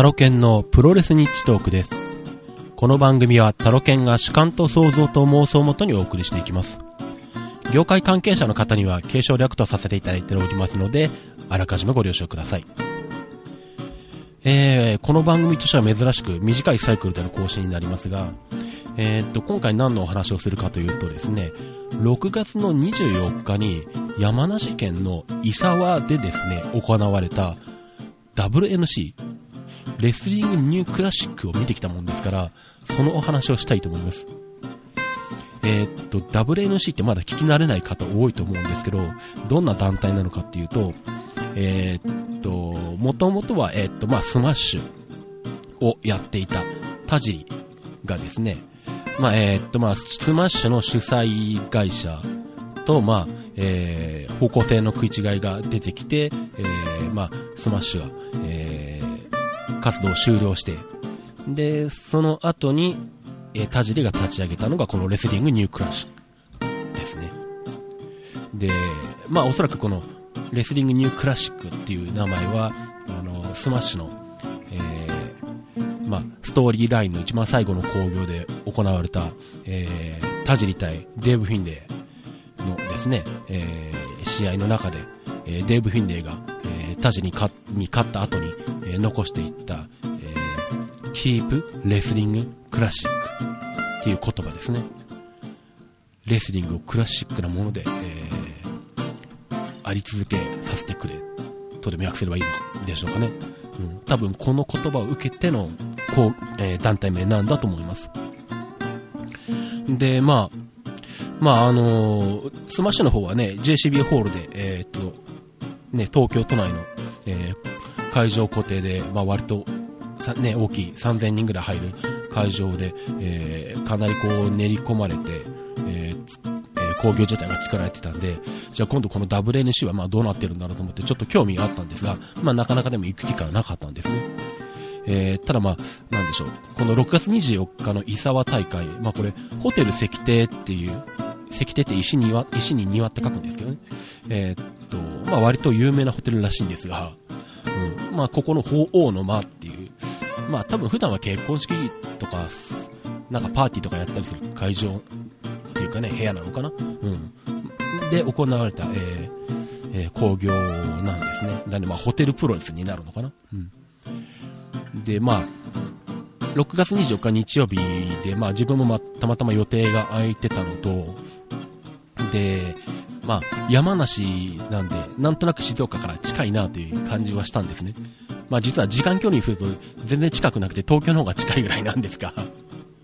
タロケンのプロレスニッチトークです。この番組はタロケンが主観と想像と妄想をもとにお送りしていきます。業界関係者の方には継承略とさせていただいておりますので、あらかじめご了承ください。えー、この番組としては珍しく短いサイクルでの更新になりますが、えー、っと、今回何のお話をするかというとですね、6月の24日に山梨県の伊沢でですね、行われた WNC、レスリングニュークラシックを見てきたもんですから、そのお話をしたいと思います。えーっと、WNC ってまだ聞き慣れない方多いと思うんですけど、どんな団体なのかっていうと、えーっと、もともとは、えーっと、まあ、スマッシュをやっていた田尻がですね、まあ、えっと、まあ、スマッシュの主催会社と、まあ、えー方向性の食い違いが出てきて、えーまあ、スマッシュが、えー活動を終了して、で、その後に、えー田尻が立ち上げたのがこのレスリングニュークラシックですね。で、まあおそらくこのレスリングニュークラシックっていう名前は、あの、スマッシュの、えーまあ、ストーリーラインの一番最後の興行で行われた、えー、田尻対デーブ・フィンレイのですね、えー試合の中で、えーデーブ・フィンレイが、えー田尻に勝った後に、え残していった、えー、Keep Wrestling Classic っていう言葉ですね。レスリングをクラシックなもので、えーあり続けさせてくれとでも訳せればいいのでしょうかね。うん、多分この言葉を受けてのこう、えー団体名なんだと思います。で、まあ、まああのースマッシュの方はね、JCB ホールで、えーっと、ね、東京都内の、えー会場固定で、まあ割とさ、ね、大きい3000人ぐらい入る会場で、えーかなりこう練り込まれて、えー工業自体が作られてたんで、じゃあ今度この WNC はまあどうなってるんだろうと思ってちょっと興味があったんですが、まあなかなかでも行く機会はなかったんですね。えーただまあ、なんでしょう。この6月24日の伊沢大会、まあこれ、ホテル石庭っていう、石庭って石に庭、石に庭って書くんですけどね。えーっと、まあ割と有名なホテルらしいんですが、まあここの鳳凰の間っていう、まあ多分普段は結婚式とか、なんかパーティーとかやったりする会場っていうかね、部屋なのかなうん。で行われた、えーえー興行なんですね。なんでまあホテルプロレスになるのかなうん。で、まあ、6月24日日曜日で、まあ自分もまたまたま予定が空いてたのと、で、まあ山梨なんで、なんとなく静岡から近いなという感じはしたんですね。まあ実は時間距離にすると全然近くなくて東京の方が近いぐらいなんですが、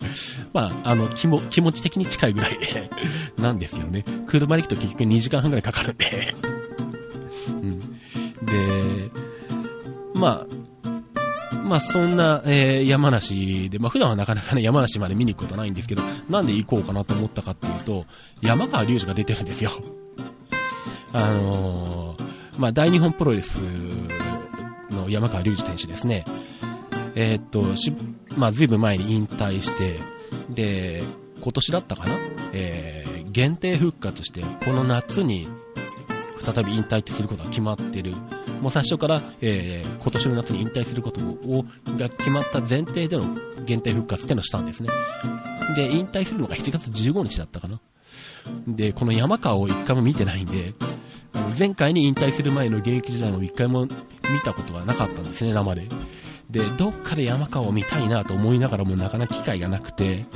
まあ、あの、気も、気持ち的に近いぐらい、なんですけどね。車で行くと結局2時間半ぐらいかかるんで。うん。で、まあ、まあそんな、えー山梨で、まあ普段はなかなかね、山梨まで見に行くことないんですけど、なんで行こうかなと思ったかっていうと、山川隆二が出てるんですよ。あのまあ大日本プロレスの山川隆二選手ですね。えーっと、し、まあ、ずいぶん前に引退して、で、今年だったかな？えー限定復活して、この夏に再び引退ってすることが決まってる。もう最初から、えー今年の夏に引退することを、が決まった前提での限定復活っていうのをしたんですね。で、引退するのが7月15日だったかなで、この山川を一回も見てないんで、前回に引退する前の現役時代も一回も見たことがなかったんですね、生で。で、どっかで山川を見たいなと思いながらもなかなか機会がなくて、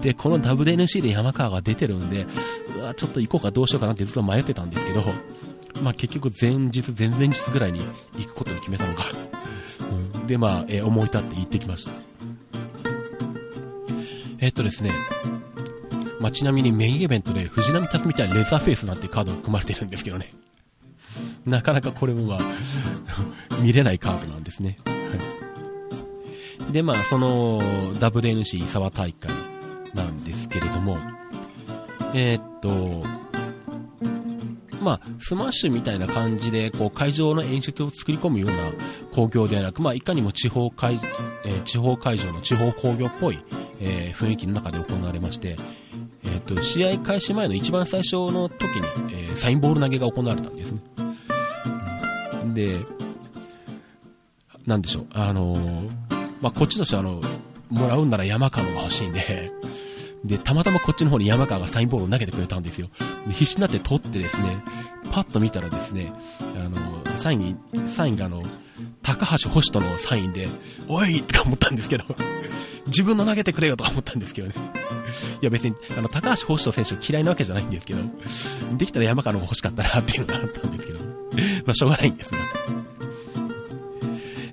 で、この WNC で山川が出てるんで、うわ、ちょっと行こうかどうしようかなってずっと迷ってたんですけど、まあ結局前日、前々日ぐらいに行くことに決めたのか。うん、で、まあ、えー思い立って行ってきました。えっとですね、まあ、ちなみにメインイベントで藤波辰巳対レザーフェイスなんてカードが組まれてるんですけどね。なかなかこれもまあ、見れないカードなんですね。はい、で、まあ、その WNC 伊沢大会なんですけれども、えーっと、まあ、スマッシュみたいな感じで、こう、会場の演出を作り込むような興行ではなく、まあ、いかにも地方会、えー地方会場の地方興行っぽい、えー雰囲気の中で行われまして、えーっと、試合開始前の一番最初の時に、えーサインボール投げが行われたんですね。で、なんでしょう、あのー、まあ、こっちとしてはあの、もらうんなら山川のが欲しいんで、で、たまたまこっちの方に山川がサインボールを投げてくれたんですよ。で、必死になって取ってですね、パッと見たらですね、あの、サインに、サインがあの、高橋星人のサインで、おいとか思ったんですけど、自分の投げてくれよとか思ったんですけどね。いや別に、あの、高橋星人選手嫌いなわけじゃないんですけど、できたら山川の方が欲しかったなっていうのがあったんですけど、まあしょうがないんですが。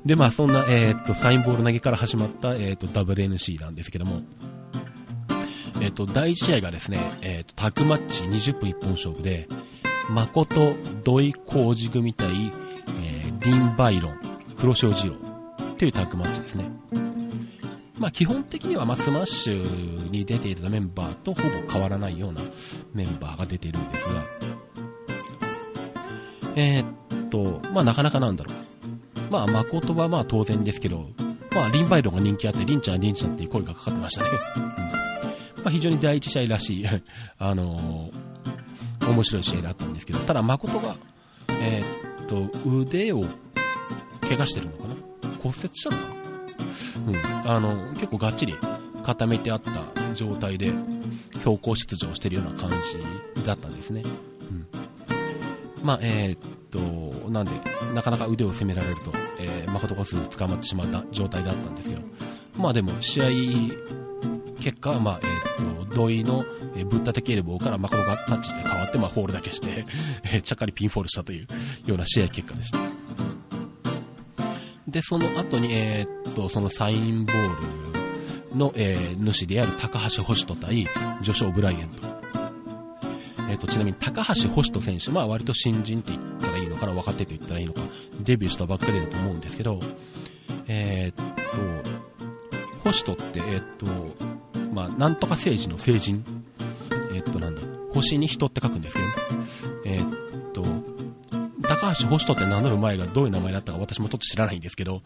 で、まあそんな、えー、っと、サインボール投げから始まった、えー、っと、WNC なんですけども、えっ、と、第1試合がですね、えっ、と、タグマッチ20分一本勝負で、真琴土井浩児組対、えー、リン・バイロン、黒潮二郎というタッグマッチですね。まあ、基本的には、まスマッシュに出ていたメンバーとほぼ変わらないようなメンバーが出ているんですが、えー、っと、まあ、なかなかなんだろう。まあ、誠はまあ当然ですけど、まあ、リンバイロンが人気あって、リンちゃん、リンちゃんっていう声がかかってましたね。まあ、非常に第一試合らしい あのー、面白い試合だったんですけど、ただ誠が、えー、っと、腕を怪我してるのかな？骨折したのかな？うん。あの、結構がっちり固めてあった状態で、強行出場してるような感じだったんですね。うん。まあ、えー、っと、なんで、なかなか腕を攻められると、えー、誠がすぐ捕まってしまった状態だったんですけど、まあでも、試合結果、まあ、えっ、ー、と、土井の、えー、ぶったてケルボーから誠がタッチして変わって、まあ、フォールだけして、えー、ちゃっかりピンフォールしたというような試合結果でした。で、その後に、えっ、と、そのサインボールの、え主である高橋星人対ジョシュ・オブライエント。えっ、と、ちなみに高橋星人選手、まあ割と新人って言ったらいいのかな、若手って言ったらいいのか、デビューしたばっかりだと思うんですけど、えっと、星人って、えっと、まあ、なんとか政治の成人。えっと、なんだ、星に人って書くんですけど、えっと、高橋星人って名乗る前がどういう名前だったか私もちょっと知らないんですけど、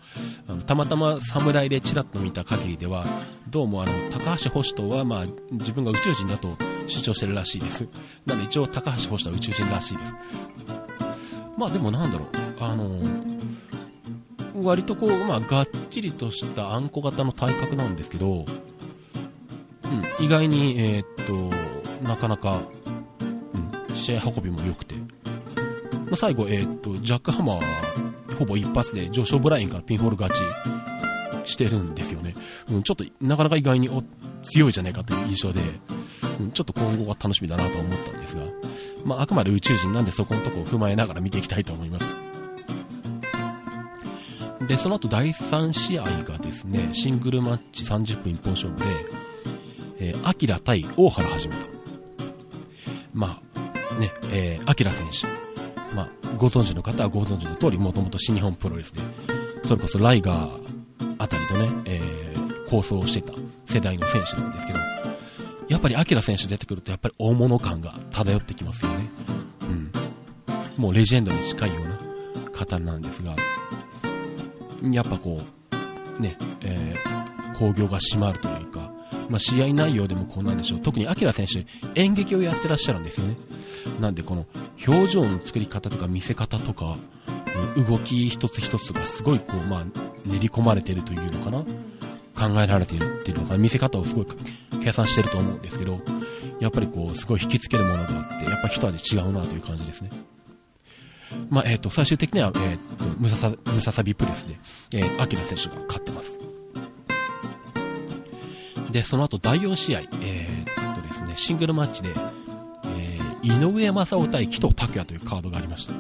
あのたまたま侍でちらっと見た限りでは、どうもあの、高橋星人はまあ、自分が宇宙人だと主張してるらしいです。なので一応高橋星人は宇宙人らしいです。まあでもなんだろう、あの割とこう、まあ、がっちりとしたあんこ型の体格なんですけど、意外に、えー、っと、なかなか、うん、試合運びも良くて、まあ、最後、えー、っと、ジャックハマーは、ほぼ一発で上昇ブラインからピンホール勝ちしてるんですよね。うん、ちょっと、なかなか意外に強いじゃないかという印象で、うん、ちょっと今後が楽しみだなと思ったんですが、まあ、あくまで宇宙人なんでそこのとこを踏まえながら見ていきたいと思います。で、その後第3試合がですね、シングルマッチ30分一本勝負で、えー、アキラ対大原はじめと。まあ、ね、えー、アキラ選手。まあ、ご存知の方はご存知の通り、もともと新日本プロレスで、それこそライガーあたりとね、えー、構想をしてた世代の選手なんですけど、やっぱりアキラ選手出てくると、やっぱり大物感が漂ってきますよね。うん。もうレジェンドに近いような方なんですが、やっぱこう、ね、えー、興行が締まるというか、まあ、試合内容でもこうなんでしょう。特にアキラ選手、演劇をやってらっしゃるんですよね。なんでこの表情の作り方とか見せ方とか、動き一つ一つがすごいこう、まあ、練り込まれてるというのかな。考えられているっていうのかな。見せ方をすごい計算してると思うんですけど、やっぱりこう、すごい引きつけるものがあって、やっぱ一味違うなという感じですね。まあ、えっ、ー、と、最終的には、えっ、ー、と、ムササ、ムササビプレスで、えー、アキラ選手が勝ってます。で、その後第4試合、えー、っとですね、シングルマッチで、えー、井上正雄対紀藤拓也というカードがありました。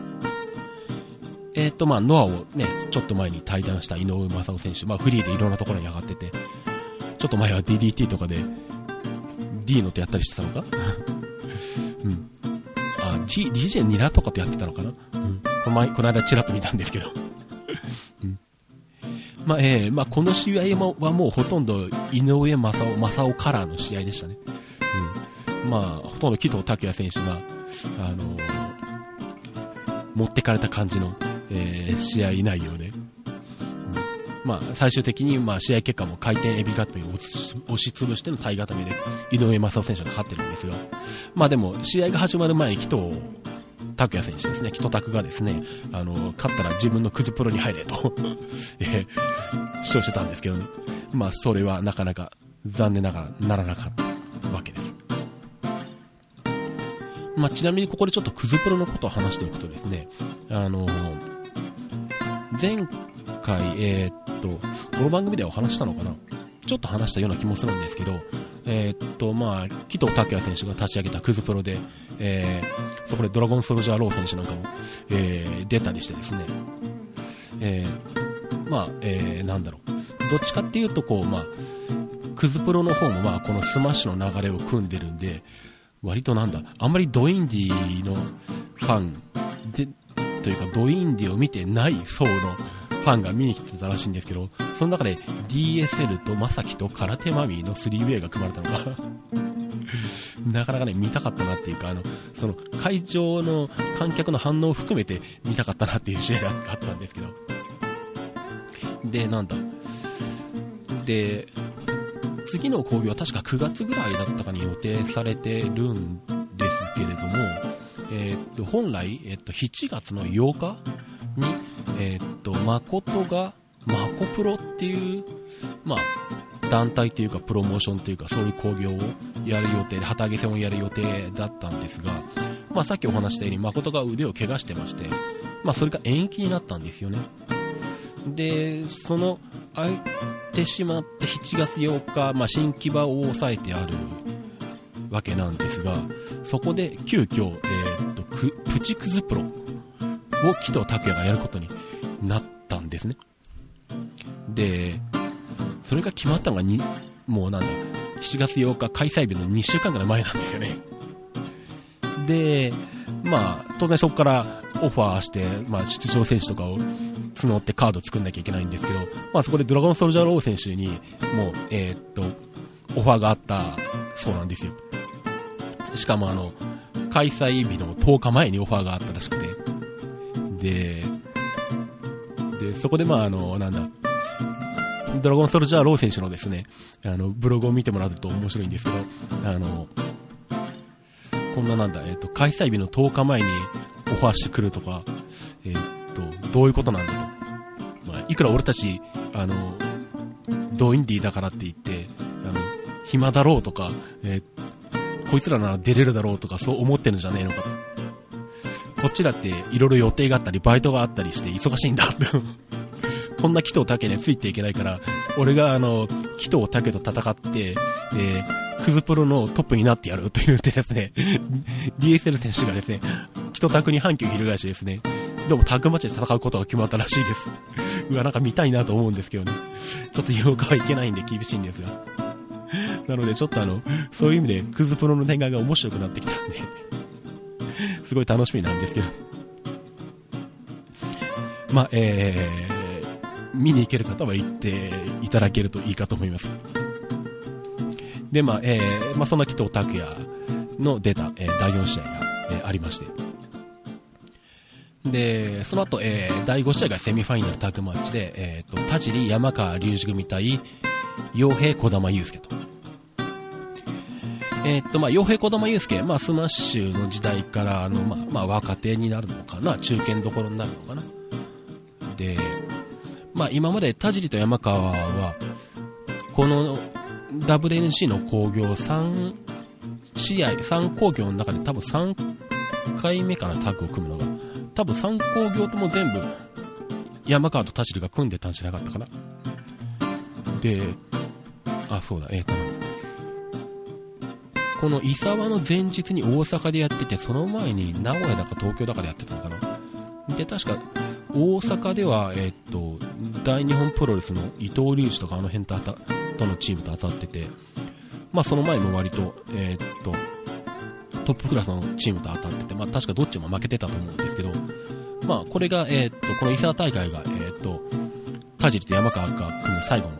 えー、っと、まあ、ノアをね、ちょっと前に対談した井上正雄選手、まあ、フリーでいろんなところに上がってて、ちょっと前は DDT とかで、D のとやったりしてたのか？うん。あ、G、DJ ニラとかとやってたのかな？うん。この前、この間チラッと見たんですけどまあ、えー、まあ、この試合はもうほとんど井上正雄、正雄カラーの試合でしたね。うん。まあ、ほとんど紀藤拓也選手が、あのー、持ってかれた感じの、えー、試合内容で。うん、まあ、最終的に、まあ、試合結果も回転エビガットに押しつぶしての体固めで、井上正雄選手が勝ってるんですが、まあでも、試合が始まる前に紀藤拓也選手ですね、北拓がですね、あの、勝ったら自分のクズプロに入れと えー、主張してたんですけど、ね、まあ、それはなかなか残念ながらならなかったわけです。まあ、ちなみにここでちょっとクズプロのことを話しておくとですね、あの、前回、えー、っと、この番組ではお話したのかな？ちょっと話したような気もするんですけど、えー、っと、まあ、紀藤拓也選手が立ち上げたクズプロで、えー、そこでドラゴンソルジャーロー選手なんかも、えー、出たりしてですね、えー、まあ、えー、なんだろう、どっちかっていうと、こう、まあ、クズプロの方も、まあ、このスマッシュの流れを組んでるんで、割となんだ、あんまりドインディのファンで、というかドインディを見てない層のファンが見に来てたらしいんですけど、その中で DSL とまさきと空手マミーの 3way が組まれたのが なかなかね、見たかったなっていうか、あの、その会場の観客の反応を含めて見たかったなっていう試合があったんですけど。で、なんだ。で、次の興行は確か9月ぐらいだったかに予定されてるんですけれども、えー、っと、本来、えー、っと、7月の8日に、えー、っと、誠が、マコプロっていう、まあ、団体というかプロモーションというかそういう興行をやる予定で、旗揚げ戦をやる予定だったんですが、まあさっきお話したように誠が腕を怪我してまして、まあそれが延期になったんですよね。で、その、空いてしまって7月8日、まあ新木場を抑えてあるわけなんですが、そこで急遽、えー、っと、プチクズプロを紀藤拓也がやることになったんですね。で、それが決まったのがに、もうなんだ、7月8日開催日の2週間ぐらい前なんですよね。で、まあ、当然そこからオファーして、まあ、出場選手とかを募ってカード作んなきゃいけないんですけど、まあ、そこでドラゴンソルジャーロー選手に、もう、えー、っと、オファーがあったそうなんですよ。しかもあの、開催日の10日前にオファーがあったらしくて、で、で、そこでまああの、なんだ、ドラゴンソルジャーロー選手のですね、あの、ブログを見てもらうと面白いんですけど、あの、こんななんだ、えっ、ー、と、開催日の10日前にオファーしてくるとか、えっ、ー、と、どういうことなんだと。まあ、いくら俺たち、あの、ドインディーだからって言って、あの、暇だろうとか、えー、こいつらなら出れるだろうとか、そう思ってるんじゃねえのかと。こっちだっていろいろ予定があったり、バイトがあったりして忙しいんだ。こんな紀藤武についていけないから、俺があの、紀藤武と戦って、えー、クズプロのトップになってやると言ってですね、DSL 選手がですね、紀藤拓に反旗を翻してですね、どうもタッグマッチで戦うことが決まったらしいです。うわ、なんか見たいなと思うんですけどね。ちょっと8日はいけないんで厳しいんですが。なのでちょっとあの、そういう意味でクズプロの展開が面白くなってきたんですごい楽しみなんですけど。まあ、えー、見に行ける方は行っていただけるといいかと思います。で、まあ、えー、まあ、そんな紀藤拓也の出た、えー、第4試合が、えー、ありまして。で、その後、えー、第5試合がセミファイナルタッグマッチで、えっ、ー、と、田尻山川隆二組対、洋平小玉祐介と。えっ、と、まあ、洋平小玉祐介、まあ、スマッシュの時代から、あの、まあ、まあ、若手になるのかな、中堅どころになるのかな。で、まあ、今まで田尻と山川は、この WNC の興行3試合、3興行の中で多分3回目かな、タッグを組むのが。多分3興行とも全部、山川と田尻が組んでたんじゃなかったかな。で、あ、そうだ、えっ、ー、とこの伊沢の前日に大阪でやってて、その前に名古屋だか東京だかでやってたのかな？で、確か、大阪では、えっ、と、大日本プロレスの伊藤隆二とかあの辺ととのチームと当たってて、まあその前も割と、えー、っと、トップクラスのチームと当たってて、まあ確かどっちも負けてたと思うんですけど、まあこれが、えー、っと、この伊沢大会が、え、っと、田尻と山川が組む最後の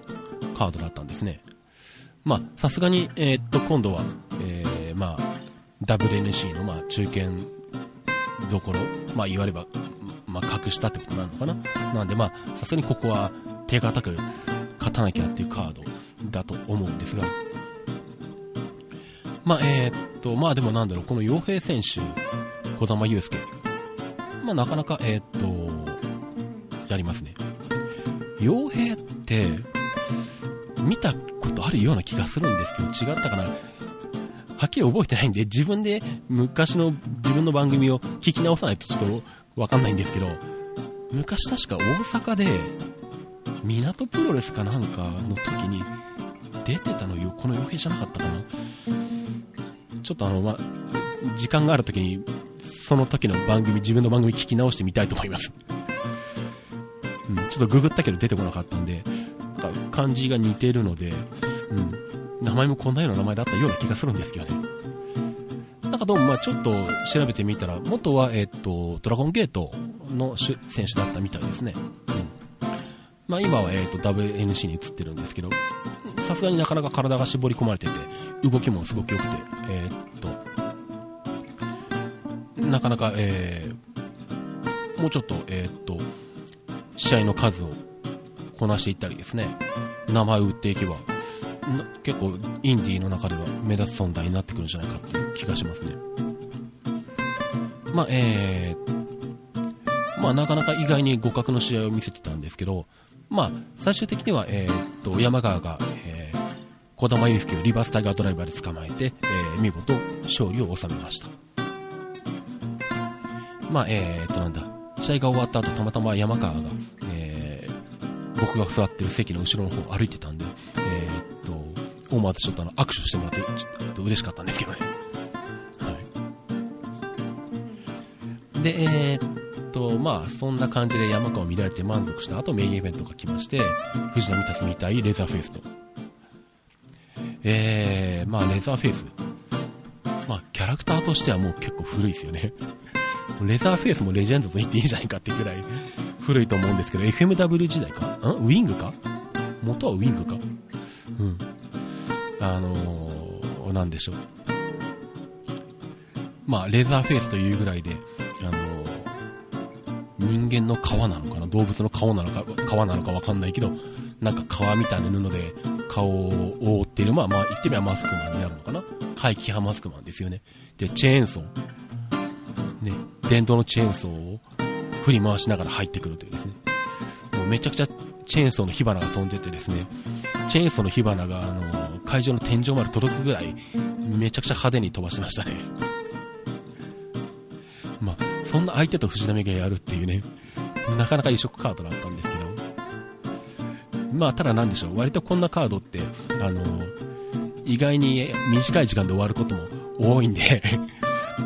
カードだったんですね。まあさすがに、えっと、今度は、えー、まあ、WNC のまあ中堅どころ、まあ言われば、まあ、隠したってことなのかな。なんでまあ、さすがにここは手堅く勝たなきゃっていうカードだと思うんですが、まあ、えー、っと、まあでもなんだろう、この洋平選手、小玉祐介、まあ、なかなか、えー、っと、やりますね。傭兵って、見たことあるような気がするんですけど、違ったかな？はっきり覚えてないんで、自分で昔の自分の番組を聞き直さないとちょっとわかんないんですけど、昔確か大阪で、港プロレスかなんかの時に出てたのよ、この傭兵じゃなかったかな？ちょっとあの、ま、時間がある時に、その時の番組、自分の番組聞き直してみたいと思います。うん、ちょっとググったけど出てこなかったんで、なんか漢字が似てるので、うん、名前もこんなような名前だったような気がするんですけどね。なんかどうも、まあちょっと調べてみたら、元は、えっと、ドラゴンゲートの選手だったみたいですね。うん。まあ今は、えっと、WNC に移ってるんですけど、さすがになかなか体が絞り込まれてて、動きもすごく良くて、え、っと、なかなか、え、もうちょっと、え、っと、試合の数をこなしていったりですね、名前を打っていけば、結構インディーの中では目立つ存在になってくるんじゃないかっていう気がしますね。まあ、えー、まあ、なかなか意外に互角の試合を見せてたんですけど、まあ、最終的には、えー、っと、山川が、えー、小玉祐介をリバースタイガードライバーで捕まえて、えー、見事勝利を収めました。まあ、えー、っとなんだ、試合が終わった後、たまたま山川が、僕が座ってる席の後ろの方を歩いてたんで、えー、っと、思わずちょっとあの握手してもらって、ちょっと嬉しかったんですけどね。はい。で、えー、と、まあ、そんな感じで山川を見られて満足した後、メインイベントが来まして、藤波辰巳対レザーフェイスと。えー、まあ、レザーフェイス。まあ、キャラクターとしてはもう結構古いですよね。レザーフェイスもレジェンドと言っていいんじゃないかっていうぐらい古いと思うんですけど、FMW 時代か？んウィングか？元はウィングか？うん。あのー、なんでしょう。まあ、レザーフェイスというぐらいで、あの人間の皮なのかな？動物の顔なのか、皮なのかわかんないけど、なんか皮みたいな布で顔を覆っている、まあまあ言ってみればマスクマンになるのかな？怪奇派マスクマンですよね。で、チェーンソー。ね、電動のチェーンソーを振り回しながら入ってくるというですね。もうめちゃくちゃチェーンソーの火花が飛んでてですね、チェーンソーの火花があの、会場の天井まで届くぐらい、めちゃくちゃ派手に飛ばしましたね。まあ、そんな相手と藤波がやるっていうね、なかなか異色カードだったんですけど、まあ、ただなんでしょう、割とこんなカードって、あの、意外に短い時間で終わることも多いんで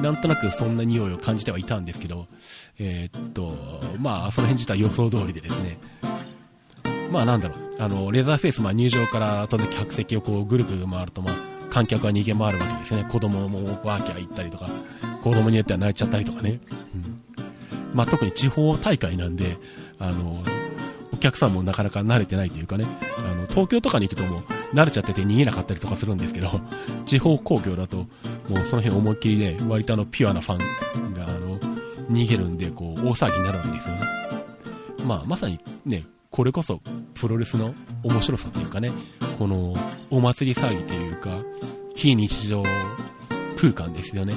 なんとなくそんな匂いを感じてはいたんですけど、えー、っと、まあ、その辺自体予想通りでですね、まあなんだろう、あの、レザーフェイス、まあ入場から当然客席をこうぐるぐる回ると、まあ、観客は逃げ回るわけですよね。子供もワーキャー行ったりとか、子供によっては泣いちゃったりとかね。うん。まあ、特に地方大会なんで、あの、客さんもなかなか慣れてないというかね、あの、東京とかに行くともう慣れちゃってて逃げなかったりとかするんですけど、地方公共だと、もうその辺思いっきりね、割とあの、ピュアなファンが、あの、逃げるんで、こう、大騒ぎになるわけですよね。まあ、まさにね、これこそ、プロレスの面白さというかね、この、お祭り騒ぎというか、非日常空間ですよね。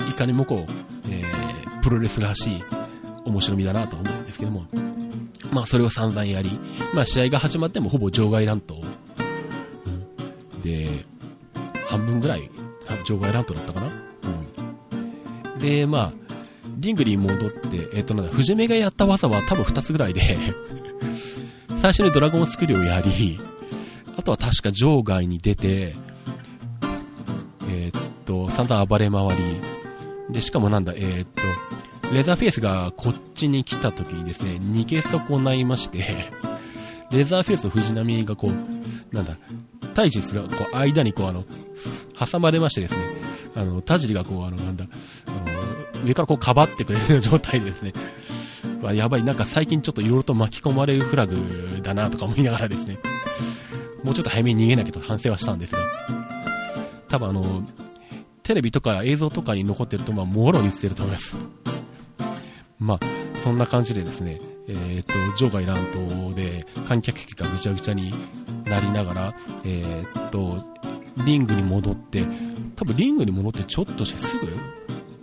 うん。いかにもこう、えー、プロレスらしい面白みだなと思うんですけども、まあそれを散々やり、まあ試合が始まってもほぼ場外乱闘、うん、で、半分ぐらい場外乱闘だったかな、うん、で、まあ、リングに戻って、えっ、ー、となんだ、藤目がやった技は多分2つぐらいで 最初にドラゴンスクリューをやり、あとは確か場外に出て、えっ、と、散々暴れ回り、で、しかもなんだ、えー、っと、レザーフェイスがこっちに来た時にですね、逃げ損ないまして、レザーフェイスと藤波がこう、なんだ、対峙する、こう、間にこう、あの、挟まれましてですね、あの、田尻がこう、あの、なんだ、あの、上からこう、かばってくれる状態でですね、わ、やばい、なんか最近ちょっといろいろと巻き込まれるフラグだなとか思いながらですね、もうちょっと早めに逃げなきゃと反省はしたんですが、多分あの、テレビとか映像とかに残ってると、まあ、もろに映ってると思います。まあ、そんな感じでですね、えっ、と、場外乱闘で観客席がぐちゃぐちゃになりながら、えっ、と、リングに戻って、多分リングに戻ってちょっとしてすぐ、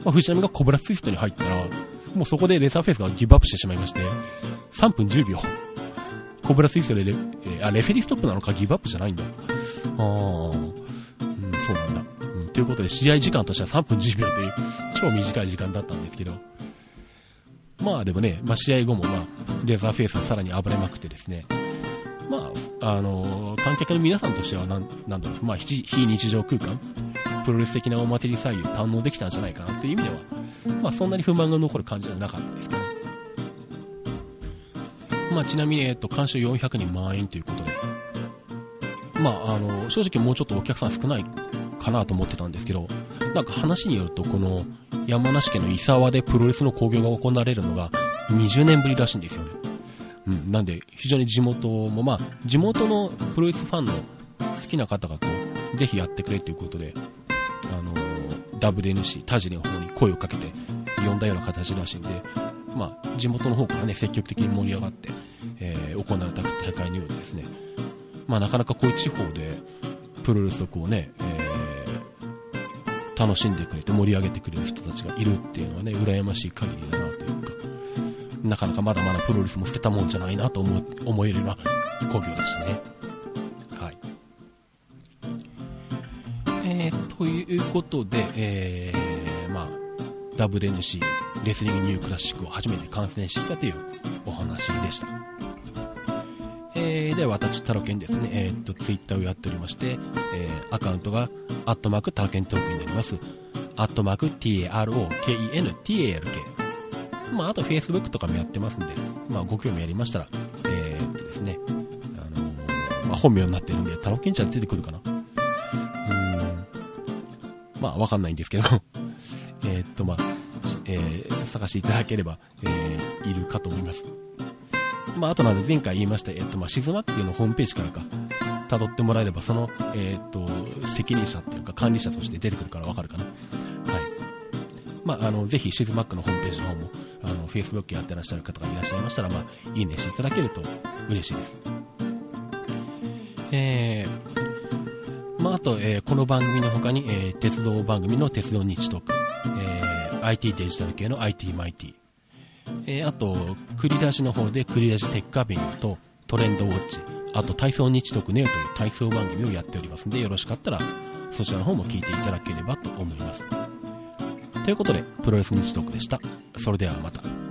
まあ、藤波がコブラツイストに入ったら、もうそこでレザーフェイスがギブアップしてしまいまして、3分10秒。コブラスイストでレ,、えー、あレフェリーストップなのかギブアップじゃないんだ。ああ、うん、そうなんだ。うん、ということで試合時間としては3分10秒という超短い時間だったんですけど、まあでもね、まあ、試合後もまあレザーフェイスがさらに暴れまくってですね、まあ、あの、観客の皆さんとしてはなん、なんだろう、まあ、非日常空間、プロレス的なお祭り左右堪能できたんじゃないかなという意味では、まあ、そんなに不満が残る感じはなかったですけど、まあ、ちなみに、えっと、監修400人満員ということで、まあ、あの、正直もうちょっとお客さん少ないかなと思ってたんですけど、なんか話によると、この山梨県の伊沢でプロレスの興行が行われるのが20年ぶりらしいんですよね。うん、なんで、非常に地元も、まあ、地元のプロレスファンの好きな方がこう、ぜひやってくれということで、あのー、WNC、田尻の方に声をかけて呼んだような形らしいんで、まあ、地元の方からね、積極的に盛り上がって、えー、行う大会のようでですね、まあ、なかなかこういう地方で、プロレスをこうね、えー、楽しんでくれて盛り上げてくれる人たちがいるっていうのはね、羨ましい限りだなというか、なかなかまだまだプロレスも捨てたもんじゃないなと思思えるような工業でしたね。はい。えー、ということで、えー、まあ、WNC、レスリングニュークラシックを初めて観戦してきたというお話でした。えー、では私、タロケンですね、えー、っと、ツイッターをやっておりまして、えー、アカウントが、アットマークタロケントークになります。アットマーク TAROKENTALK まあ、あと Facebook とかもやってますんで、まあ、ご興味ありましたら、えー、っとですね、あのー、まあ、本名になってるんで、タロケンちゃん出てくるかな？うーん。まあ、わかんないんですけど えっと、まあ、えー、探していただければ、えー、いるかと思います。まあ、あとなんで前回言いました、えっと、まあ、シズマックのホームページからか、辿ってもらえれば、その、えっと、責任者っていうか管理者として出てくるからわかるかな。はい。まあ、あの、ぜひ、シズマックのホームページの方も、あの、Facebook やってらっしゃる方がいらっしゃいましたら、まあ、いいねしていただけると嬉しいです。えー、まあ、あと、えー、この番組の他に、えー、鉄道番組の鉄道日特、えー、IT デジタル系の IT マイティ、えー、あと、繰り出しの方で繰り出しテッカービニューとトレンドウォッチ、あと体操日特ネオという体操番組をやっておりますので、よろしかったらそちらの方も聞いていただければと思います。ということで、プロレス日特でした。それではまた。